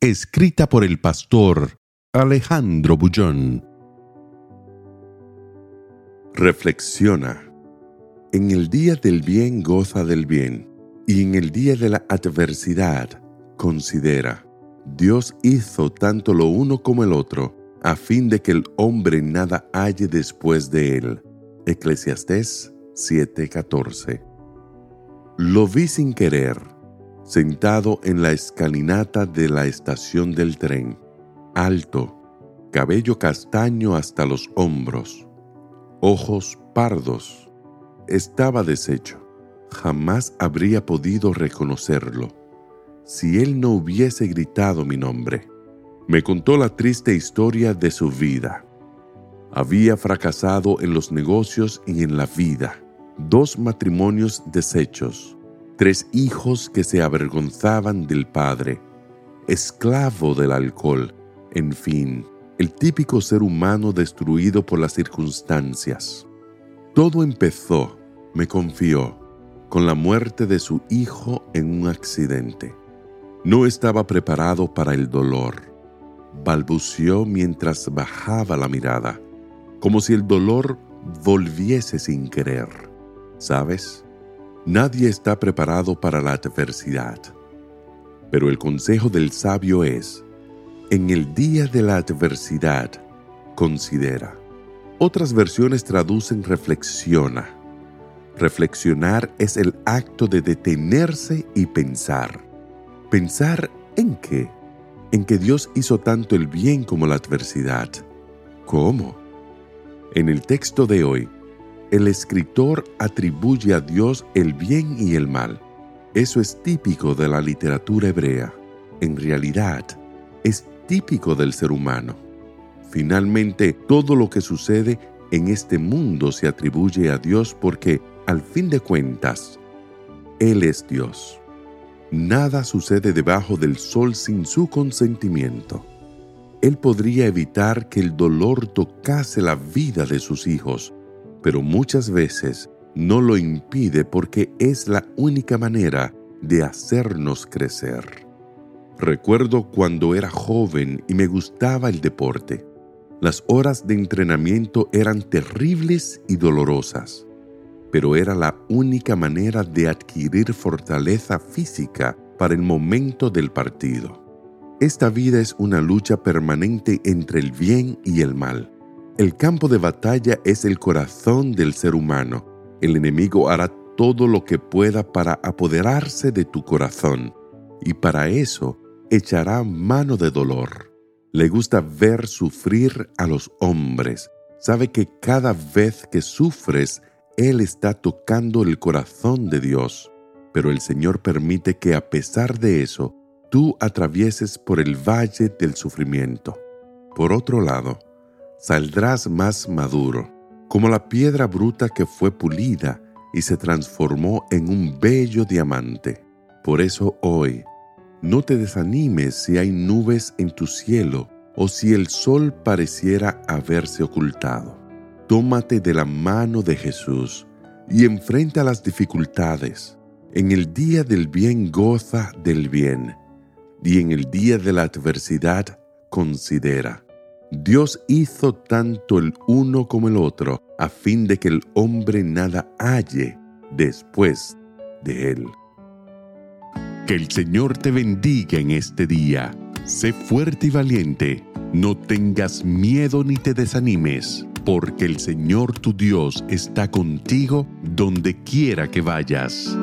Escrita por el pastor Alejandro Bullón. Reflexiona. En el día del bien goza del bien, y en el día de la adversidad considera. Dios hizo tanto lo uno como el otro, a fin de que el hombre nada halle después de él. Eclesiastés 7:14. Lo vi sin querer, sentado en la escalinata de la estación del tren, alto, cabello castaño hasta los hombros, ojos pardos estaba deshecho. Jamás habría podido reconocerlo si él no hubiese gritado mi nombre. Me contó la triste historia de su vida. Había fracasado en los negocios y en la vida, dos matrimonios deshechos, tres hijos que se avergonzaban del padre, esclavo del alcohol, en fin, el típico ser humano destruido por las circunstancias. Todo empezó me confió con la muerte de su hijo en un accidente. No estaba preparado para el dolor. Balbuceó mientras bajaba la mirada, como si el dolor volviese sin querer. ¿Sabes? Nadie está preparado para la adversidad. Pero el consejo del sabio es, en el día de la adversidad, considera. Otras versiones traducen reflexiona Reflexionar es el acto de detenerse y pensar. ¿Pensar en qué? En que Dios hizo tanto el bien como la adversidad. ¿Cómo? En el texto de hoy, el escritor atribuye a Dios el bien y el mal. Eso es típico de la literatura hebrea. En realidad, es típico del ser humano. Finalmente, todo lo que sucede en este mundo se atribuye a Dios porque al fin de cuentas, Él es Dios. Nada sucede debajo del sol sin su consentimiento. Él podría evitar que el dolor tocase la vida de sus hijos, pero muchas veces no lo impide porque es la única manera de hacernos crecer. Recuerdo cuando era joven y me gustaba el deporte. Las horas de entrenamiento eran terribles y dolorosas pero era la única manera de adquirir fortaleza física para el momento del partido. Esta vida es una lucha permanente entre el bien y el mal. El campo de batalla es el corazón del ser humano. El enemigo hará todo lo que pueda para apoderarse de tu corazón y para eso echará mano de dolor. Le gusta ver sufrir a los hombres. Sabe que cada vez que sufres él está tocando el corazón de Dios, pero el Señor permite que a pesar de eso, tú atravieses por el valle del sufrimiento. Por otro lado, saldrás más maduro, como la piedra bruta que fue pulida y se transformó en un bello diamante. Por eso hoy, no te desanimes si hay nubes en tu cielo o si el sol pareciera haberse ocultado tómate de la mano de Jesús y enfrenta las dificultades. En el día del bien goza del bien y en el día de la adversidad considera. Dios hizo tanto el uno como el otro a fin de que el hombre nada halle después de él. Que el Señor te bendiga en este día. Sé fuerte y valiente. No tengas miedo ni te desanimes porque el Señor tu Dios está contigo donde quiera que vayas.